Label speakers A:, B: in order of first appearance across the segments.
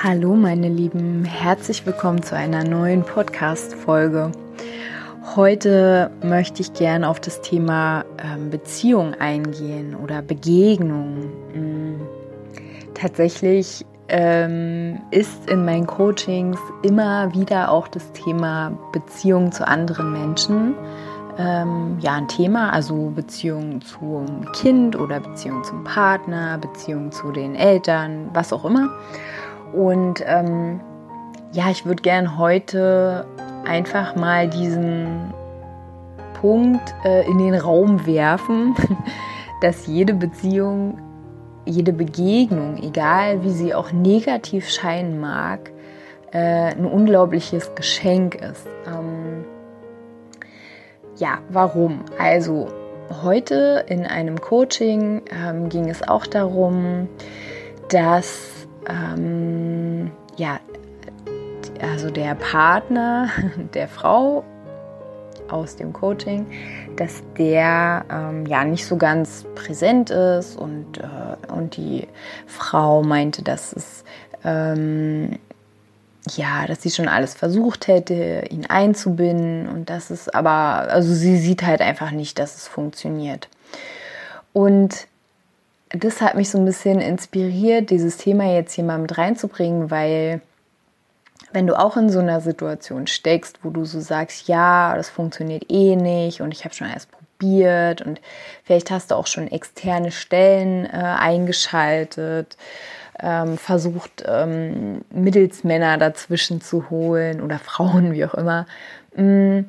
A: Hallo meine Lieben, herzlich willkommen zu einer neuen Podcast-Folge. Heute möchte ich gerne auf das Thema ähm, Beziehung eingehen oder Begegnung. Mhm. Tatsächlich ähm, ist in meinen Coachings immer wieder auch das Thema Beziehung zu anderen Menschen ähm, ja ein Thema, also Beziehung zum Kind oder Beziehung zum Partner, Beziehung zu den Eltern, was auch immer. Und ähm, ja, ich würde gern heute einfach mal diesen Punkt äh, in den Raum werfen, dass jede Beziehung, jede Begegnung, egal wie sie auch negativ scheinen mag, äh, ein unglaubliches Geschenk ist. Ähm, ja, warum? Also heute in einem Coaching ähm, ging es auch darum, dass ähm, ja, also der Partner der Frau aus dem Coaching, dass der ähm, ja nicht so ganz präsent ist und, äh, und die Frau meinte, dass es ähm, ja, dass sie schon alles versucht hätte, ihn einzubinden und das ist aber, also sie sieht halt einfach nicht, dass es funktioniert. Und das hat mich so ein bisschen inspiriert, dieses Thema jetzt hier mal mit reinzubringen, weil wenn du auch in so einer Situation steckst, wo du so sagst, ja, das funktioniert eh nicht und ich habe schon alles probiert und vielleicht hast du auch schon externe Stellen äh, eingeschaltet, ähm, versucht ähm, Mittelsmänner dazwischen zu holen oder Frauen, wie auch immer, mm,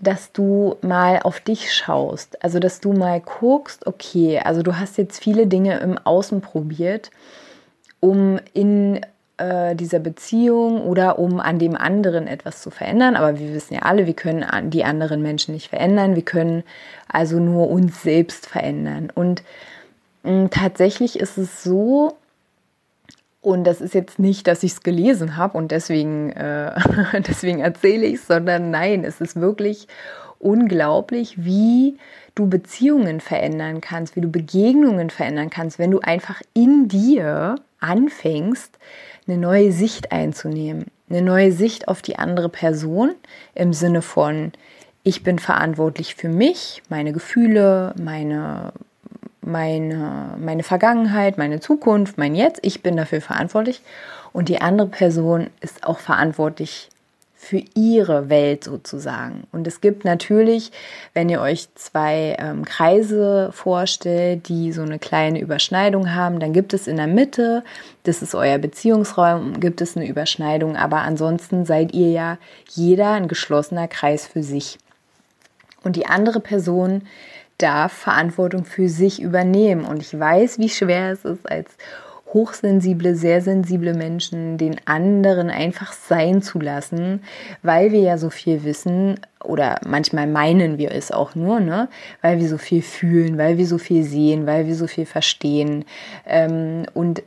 A: dass du mal auf dich schaust. Also, dass du mal guckst, okay, also du hast jetzt viele Dinge im Außen probiert, um in äh, dieser Beziehung oder um an dem anderen etwas zu verändern. Aber wir wissen ja alle, wir können die anderen Menschen nicht verändern. Wir können also nur uns selbst verändern. Und mm, tatsächlich ist es so, und das ist jetzt nicht, dass ich es gelesen habe und deswegen, äh, deswegen erzähle ich es, sondern nein, es ist wirklich unglaublich, wie du Beziehungen verändern kannst, wie du Begegnungen verändern kannst, wenn du einfach in dir anfängst, eine neue Sicht einzunehmen. Eine neue Sicht auf die andere Person im Sinne von, ich bin verantwortlich für mich, meine Gefühle, meine meine, meine Vergangenheit, meine Zukunft, mein Jetzt. Ich bin dafür verantwortlich. Und die andere Person ist auch verantwortlich für ihre Welt sozusagen. Und es gibt natürlich, wenn ihr euch zwei ähm, Kreise vorstellt, die so eine kleine Überschneidung haben, dann gibt es in der Mitte, das ist euer Beziehungsraum, gibt es eine Überschneidung. Aber ansonsten seid ihr ja jeder ein geschlossener Kreis für sich. Und die andere Person darf Verantwortung für sich übernehmen. Und ich weiß, wie schwer es ist, als hochsensible, sehr sensible Menschen den anderen einfach sein zu lassen, weil wir ja so viel wissen oder manchmal meinen wir es auch nur, ne? weil wir so viel fühlen, weil wir so viel sehen, weil wir so viel verstehen. Ähm, und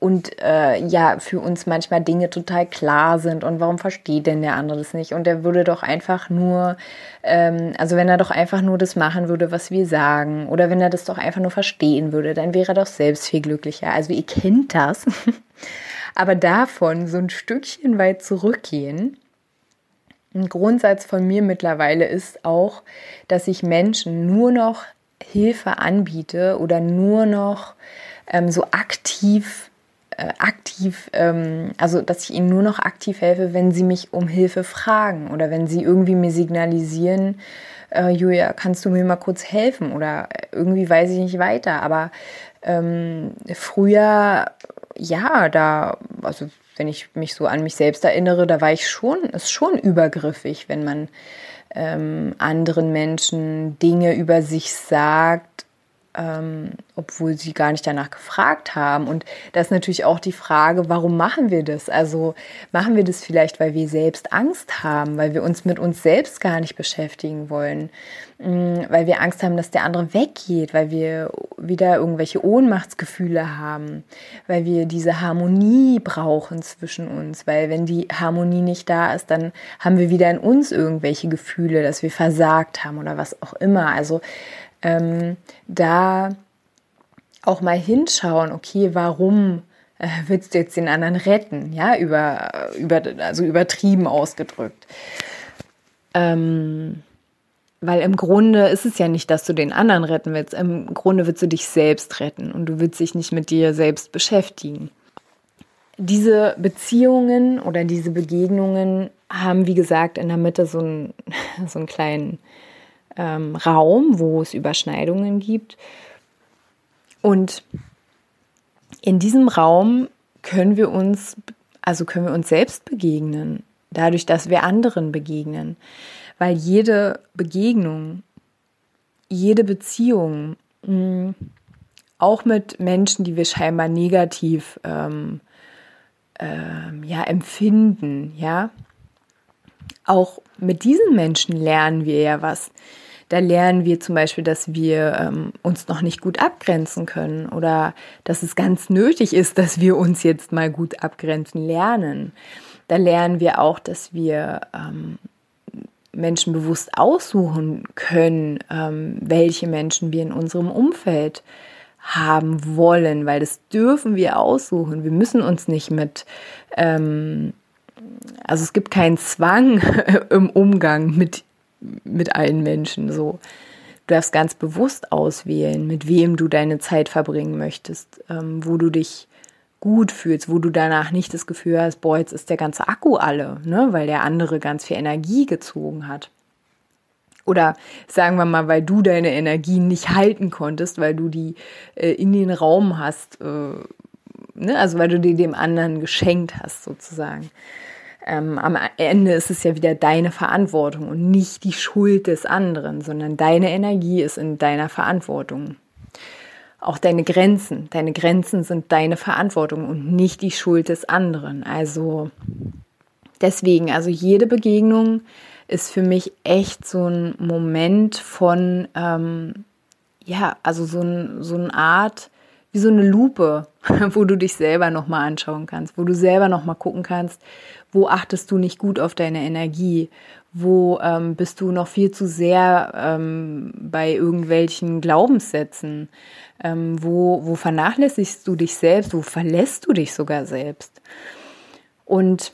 A: und äh, ja, für uns manchmal Dinge total klar sind und warum versteht denn der andere das nicht? Und der würde doch einfach nur, ähm, also wenn er doch einfach nur das machen würde, was wir sagen, oder wenn er das doch einfach nur verstehen würde, dann wäre er doch selbst viel glücklicher. Also ihr kennt das. Aber davon so ein Stückchen weit zurückgehen, ein Grundsatz von mir mittlerweile ist auch, dass ich Menschen nur noch Hilfe anbiete oder nur noch ähm, so aktiv aktiv, ähm, also dass ich ihnen nur noch aktiv helfe, wenn sie mich um Hilfe fragen oder wenn sie irgendwie mir signalisieren, äh, Julia, kannst du mir mal kurz helfen oder irgendwie weiß ich nicht weiter. Aber ähm, früher, ja, da, also wenn ich mich so an mich selbst erinnere, da war ich schon, ist schon übergriffig, wenn man ähm, anderen Menschen Dinge über sich sagt, ähm, obwohl sie gar nicht danach gefragt haben. Und das ist natürlich auch die Frage, warum machen wir das? Also machen wir das vielleicht, weil wir selbst Angst haben, weil wir uns mit uns selbst gar nicht beschäftigen wollen, mm, weil wir Angst haben, dass der andere weggeht, weil wir wieder irgendwelche Ohnmachtsgefühle haben, weil wir diese Harmonie brauchen zwischen uns, weil wenn die Harmonie nicht da ist, dann haben wir wieder in uns irgendwelche Gefühle, dass wir versagt haben oder was auch immer. Also ähm, da auch mal hinschauen, okay, warum äh, willst du jetzt den anderen retten? Ja, über, über, also übertrieben ausgedrückt. Ähm, weil im Grunde ist es ja nicht, dass du den anderen retten willst. Im Grunde willst du dich selbst retten und du willst dich nicht mit dir selbst beschäftigen. Diese Beziehungen oder diese Begegnungen haben, wie gesagt, in der Mitte so einen, so einen kleinen ähm, Raum, wo es Überschneidungen gibt. Und in diesem Raum können wir uns, also können wir uns selbst begegnen, dadurch, dass wir anderen begegnen. Weil jede Begegnung, jede Beziehung, mh, auch mit Menschen, die wir scheinbar negativ ähm, ähm, ja, empfinden, ja, auch mit diesen Menschen lernen wir ja was. Da lernen wir zum Beispiel, dass wir ähm, uns noch nicht gut abgrenzen können oder dass es ganz nötig ist, dass wir uns jetzt mal gut abgrenzen lernen. Da lernen wir auch, dass wir ähm, Menschen bewusst aussuchen können, ähm, welche Menschen wir in unserem Umfeld haben wollen, weil das dürfen wir aussuchen. Wir müssen uns nicht mit ähm, also es gibt keinen Zwang im Umgang mit, mit allen Menschen. So. Du darfst ganz bewusst auswählen, mit wem du deine Zeit verbringen möchtest, ähm, wo du dich gut fühlst, wo du danach nicht das Gefühl hast, boah, jetzt ist der ganze Akku alle, ne, weil der andere ganz viel Energie gezogen hat. Oder sagen wir mal, weil du deine Energie nicht halten konntest, weil du die äh, in den Raum hast, äh, ne? also weil du die dem anderen geschenkt hast sozusagen ähm, am Ende ist es ja wieder deine Verantwortung und nicht die Schuld des anderen, sondern deine Energie ist in deiner Verantwortung. Auch deine Grenzen, deine Grenzen sind deine Verantwortung und nicht die Schuld des anderen. Also deswegen, also jede Begegnung ist für mich echt so ein Moment von, ähm, ja, also so, ein, so eine Art, wie so eine Lupe, wo du dich selber nochmal anschauen kannst, wo du selber nochmal gucken kannst, wo achtest du nicht gut auf deine Energie, wo ähm, bist du noch viel zu sehr ähm, bei irgendwelchen Glaubenssätzen, ähm, wo, wo vernachlässigst du dich selbst, wo verlässt du dich sogar selbst. Und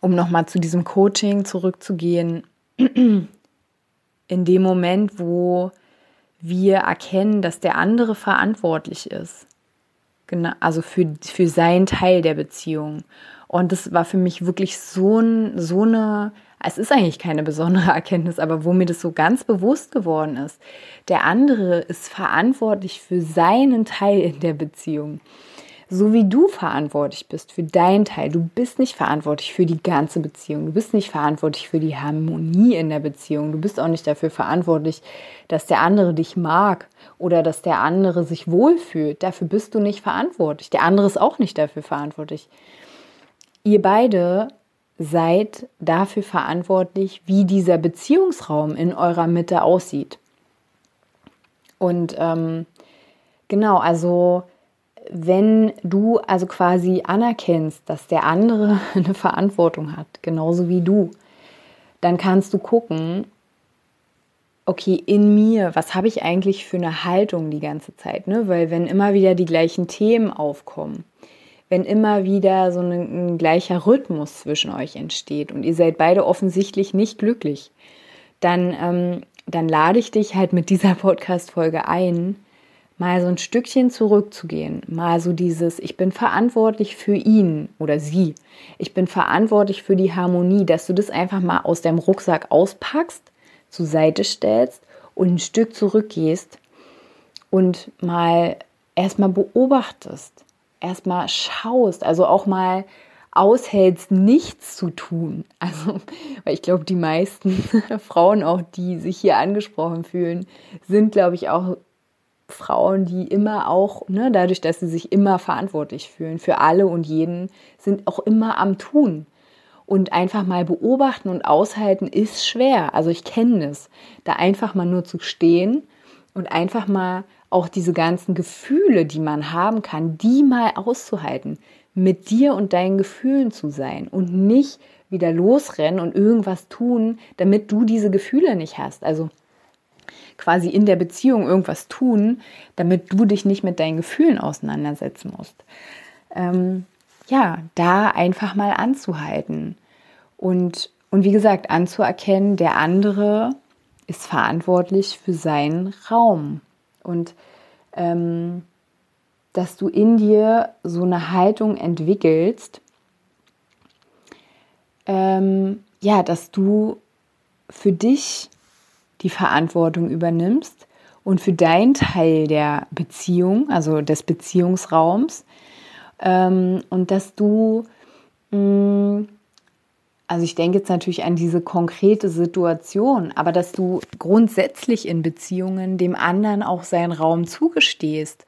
A: um nochmal zu diesem Coaching zurückzugehen, in dem Moment, wo wir erkennen, dass der andere verantwortlich ist. Genau, also für, für seinen Teil der Beziehung. Und das war für mich wirklich so, ein, so eine, es ist eigentlich keine besondere Erkenntnis, aber wo mir das so ganz bewusst geworden ist. Der andere ist verantwortlich für seinen Teil in der Beziehung so wie du verantwortlich bist für deinen Teil. Du bist nicht verantwortlich für die ganze Beziehung. Du bist nicht verantwortlich für die Harmonie in der Beziehung. Du bist auch nicht dafür verantwortlich, dass der andere dich mag oder dass der andere sich wohlfühlt. Dafür bist du nicht verantwortlich. Der andere ist auch nicht dafür verantwortlich. Ihr beide seid dafür verantwortlich, wie dieser Beziehungsraum in eurer Mitte aussieht. Und ähm, genau, also wenn du also quasi anerkennst, dass der andere eine Verantwortung hat, genauso wie du, dann kannst du gucken, okay, in mir, was habe ich eigentlich für eine Haltung die ganze Zeit? Ne? Weil wenn immer wieder die gleichen Themen aufkommen, wenn immer wieder so ein, ein gleicher Rhythmus zwischen euch entsteht und ihr seid beide offensichtlich nicht glücklich, dann, ähm, dann lade ich dich halt mit dieser Podcast-Folge ein, mal so ein Stückchen zurückzugehen, mal so dieses, ich bin verantwortlich für ihn oder sie, ich bin verantwortlich für die Harmonie, dass du das einfach mal aus deinem Rucksack auspackst, zur Seite stellst und ein Stück zurückgehst und mal erstmal beobachtest, erstmal schaust, also auch mal aushältst, nichts zu tun. Also, weil ich glaube, die meisten Frauen, auch die sich hier angesprochen fühlen, sind, glaube ich, auch Frauen, die immer auch, ne, dadurch, dass sie sich immer verantwortlich fühlen für alle und jeden, sind auch immer am Tun. Und einfach mal beobachten und aushalten ist schwer. Also ich kenne es. Da einfach mal nur zu stehen und einfach mal auch diese ganzen Gefühle, die man haben kann, die mal auszuhalten, mit dir und deinen Gefühlen zu sein und nicht wieder losrennen und irgendwas tun, damit du diese Gefühle nicht hast. Also quasi in der Beziehung irgendwas tun, damit du dich nicht mit deinen Gefühlen auseinandersetzen musst. Ähm, ja, da einfach mal anzuhalten und, und wie gesagt, anzuerkennen, der andere ist verantwortlich für seinen Raum. Und ähm, dass du in dir so eine Haltung entwickelst, ähm, ja, dass du für dich die Verantwortung übernimmst und für deinen Teil der Beziehung, also des Beziehungsraums, ähm, und dass du, mh, mm, also ich denke jetzt natürlich an diese konkrete Situation, aber dass du grundsätzlich in Beziehungen dem anderen auch seinen Raum zugestehst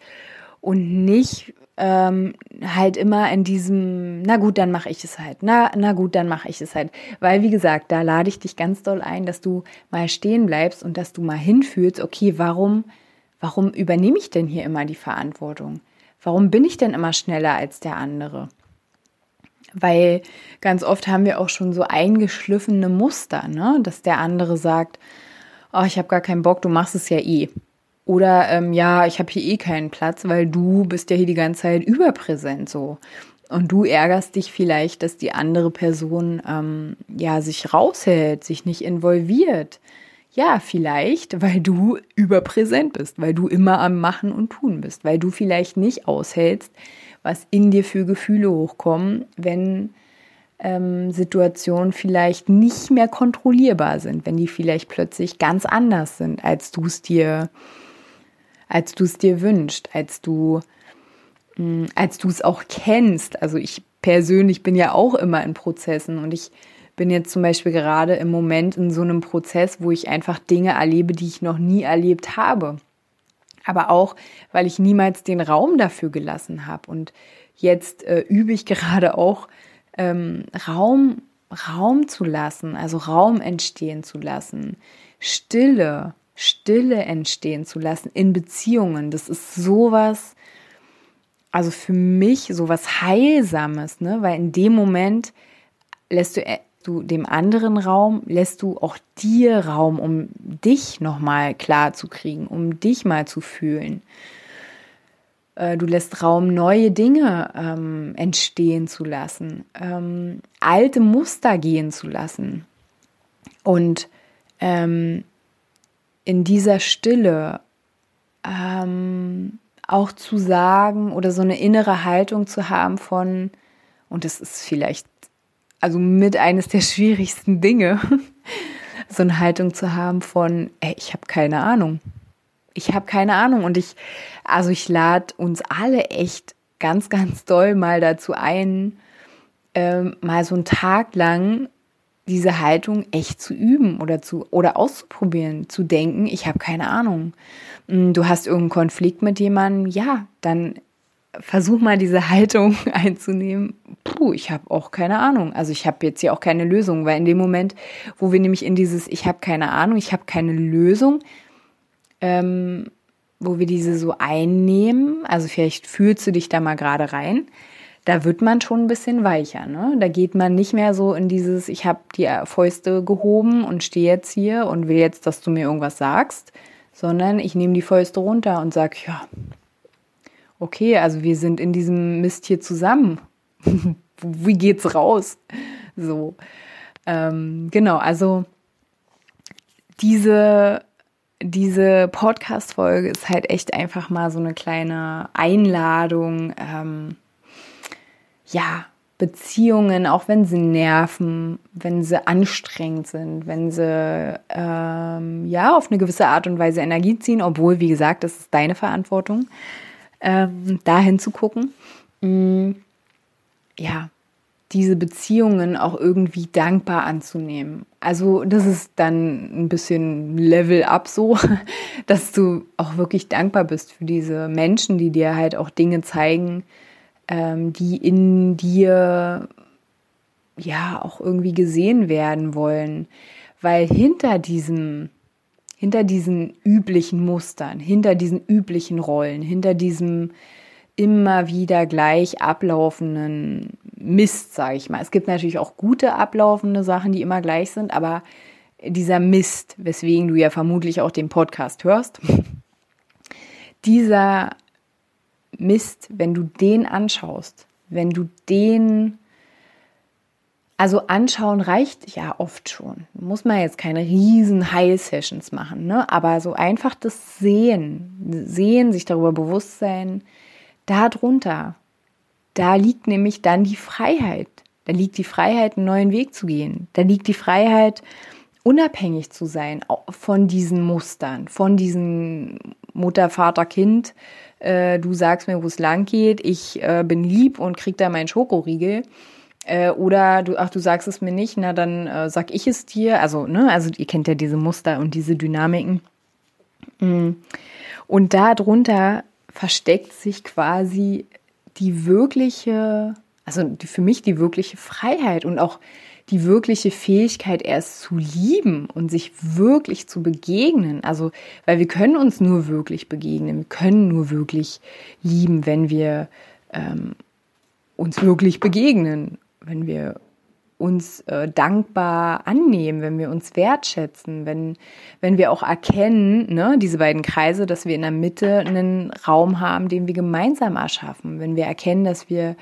A: und nicht ähm, halt immer in diesem, na gut, dann mache ich es halt, na, na gut, dann mache ich es halt. Weil, wie gesagt, da lade ich dich ganz doll ein, dass du mal stehen bleibst und dass du mal hinfühlst, okay, warum, warum übernehme ich denn hier immer die Verantwortung? Warum bin ich denn immer schneller als der andere? Weil ganz oft haben wir auch schon so eingeschliffene Muster, ne? dass der andere sagt, oh, ich habe gar keinen Bock, du machst es ja eh. Oder ähm, ja, ich habe hier eh keinen Platz, weil du bist ja hier die ganze Zeit überpräsent so. Und du ärgerst dich vielleicht, dass die andere Person ähm, ja sich raushält, sich nicht involviert. Ja, vielleicht, weil du überpräsent bist, weil du immer am Machen und Tun bist, weil du vielleicht nicht aushältst, was in dir für Gefühle hochkommen, wenn ähm, Situationen vielleicht nicht mehr kontrollierbar sind, wenn die vielleicht plötzlich ganz anders sind, als du es dir als du es dir wünschst, als du als du es auch kennst. Also ich persönlich bin ja auch immer in Prozessen und ich bin jetzt zum Beispiel gerade im Moment in so einem Prozess, wo ich einfach Dinge erlebe, die ich noch nie erlebt habe. Aber auch, weil ich niemals den Raum dafür gelassen habe. Und jetzt äh, übe ich gerade auch ähm, Raum, Raum zu lassen, also Raum entstehen zu lassen, Stille, Stille entstehen zu lassen in Beziehungen. Das ist sowas, also für mich sowas Heilsames, ne? Weil in dem Moment lässt du, äh, du dem anderen Raum, lässt du auch dir Raum, um dich nochmal klar zu kriegen, um dich mal zu fühlen. Äh, du lässt Raum, neue Dinge ähm, entstehen zu lassen, ähm, alte Muster gehen zu lassen. Und ähm, in dieser Stille ähm, auch zu sagen oder so eine innere Haltung zu haben von, und das ist vielleicht also mit eines der schwierigsten Dinge, so eine Haltung zu haben von, ey, ich habe keine Ahnung. Ich habe keine Ahnung und ich, also ich lade uns alle echt ganz, ganz doll mal dazu ein, ähm, mal so einen Tag lang diese Haltung echt zu üben oder zu oder auszuprobieren, zu denken, ich habe keine Ahnung. Hm, du hast irgendeinen Konflikt mit jemandem, ja, dann versuch mal diese Haltung einzunehmen. Puh, ich habe auch keine Ahnung. Also ich habe jetzt hier auch keine Lösung, weil in dem Moment, wo wir nämlich in dieses ich habe keine Ahnung, ich habe keine Lösung, ähm, wo wir diese so einnehmen, also vielleicht fühlst du dich da mal gerade rein, da wird man schon ein bisschen weicher. Ne? Da geht man nicht mehr so in dieses, ich habe die Fäuste gehoben und stehe jetzt hier und will jetzt, dass du mir irgendwas sagst, sondern ich nehme die Fäuste runter und sage, ja, okay, also wir sind in diesem Mist hier zusammen. Wie geht's raus? So, ähm, genau, also diese diese Podcast-Folge ist halt echt einfach mal so eine kleine Einladung, ähm, ja, Beziehungen, auch wenn sie nerven, wenn sie anstrengend sind, wenn sie ähm, ja auf eine gewisse Art und Weise Energie ziehen, obwohl, wie gesagt, das ist deine Verantwortung, ähm, dahin zu gucken. Mm, ja, diese Beziehungen auch irgendwie dankbar anzunehmen. Also das ist dann ein bisschen Level up so, dass du auch wirklich dankbar bist für diese Menschen, die dir halt auch Dinge zeigen, ähm, die in dir ja auch irgendwie gesehen werden wollen. Weil hinter diesem, hinter diesen üblichen Mustern, hinter diesen üblichen Rollen, hinter diesem immer wieder gleich ablaufenden Mist, sage ich mal. Es gibt natürlich auch gute ablaufende Sachen, die immer gleich sind, aber dieser Mist, weswegen du ja vermutlich auch den Podcast hörst, dieser Mist, wenn du den anschaust, wenn du den, also anschauen reicht ja oft schon. Muss man jetzt keine riesen Heil-Sessions machen, ne? aber so einfach das Sehen, Sehen, sich darüber bewusst sein, darunter, da liegt nämlich dann die Freiheit. Da liegt die Freiheit, einen neuen Weg zu gehen. Da liegt die Freiheit, unabhängig zu sein von diesen Mustern, von diesen Mutter, Vater, Kind. Äh, du sagst mir, wo es lang geht. Ich äh, bin lieb und krieg da meinen Schokoriegel. Äh, oder du, ach, du sagst es mir nicht, na dann äh, sag ich es dir. Also, ne, also ihr kennt ja diese Muster und diese Dynamiken. Mm. Und darunter versteckt sich quasi die wirkliche, also die, für mich die wirkliche Freiheit und auch die wirkliche Fähigkeit, erst zu lieben und sich wirklich zu begegnen. Also, weil wir können uns nur wirklich begegnen, wir können nur wirklich lieben, wenn wir ähm, uns wirklich begegnen, wenn wir uns äh, dankbar annehmen, wenn wir uns wertschätzen, wenn, wenn wir auch erkennen, ne, diese beiden Kreise, dass wir in der Mitte einen Raum haben, den wir gemeinsam erschaffen, wenn wir erkennen, dass wir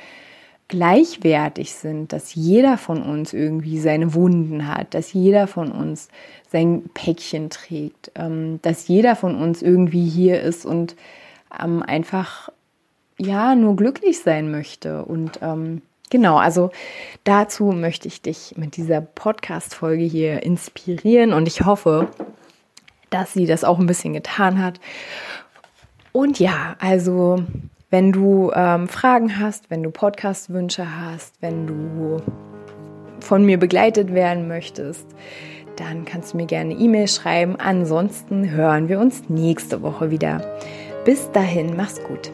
A: gleichwertig sind, dass jeder von uns irgendwie seine Wunden hat, dass jeder von uns sein Päckchen trägt, ähm, dass jeder von uns irgendwie hier ist und ähm, einfach ja nur glücklich sein möchte und ähm, Genau, also dazu möchte ich dich mit dieser Podcast-Folge hier inspirieren und ich hoffe, dass sie das auch ein bisschen getan hat. Und ja, also wenn du ähm, Fragen hast, wenn du Podcast-Wünsche hast, wenn du von mir begleitet werden möchtest, dann kannst du mir gerne E-Mail schreiben. Ansonsten hören wir uns nächste Woche wieder. Bis dahin, mach's gut.